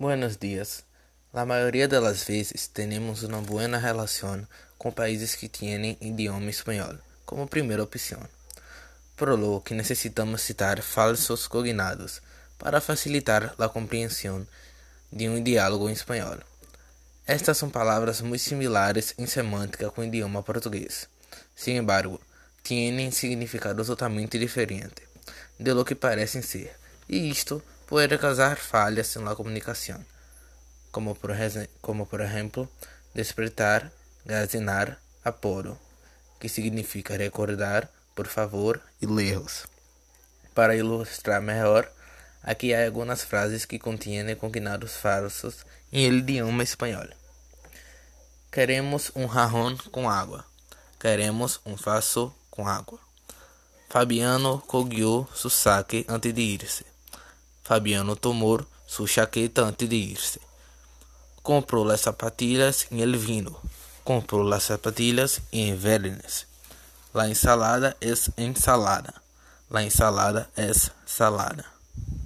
Buenos dias. La mayoría de las veces tenemos una buena relación con países que tienen idioma español como primera opción, por lo que necesitamos citar falsos cognados para facilitar la comprensión de un diálogo en español. Estas son palabras muy similares en semántica con idioma portugués. Sin embargo, tienen significado totalmente diferente de lo que parecen ser, y esto puede causar falhas en la comunicación, como por, como por despertar, gazinar, aporo, que significa recordar, por favor e lejos. Para ilustrar melhor, aqui há algumas frases que contêm cognados falsos em idioma espanhol. Queremos um jarrón com água. Queremos um vaso com água. Fabiano cogió su saque antes de irse. Fabiano tomou sua chaqueta antes de irse. Comprou as sapatilhas em el vino. Comprou as sapatilhas em Vernes. La ensalada es ensalada. La ensalada es salada.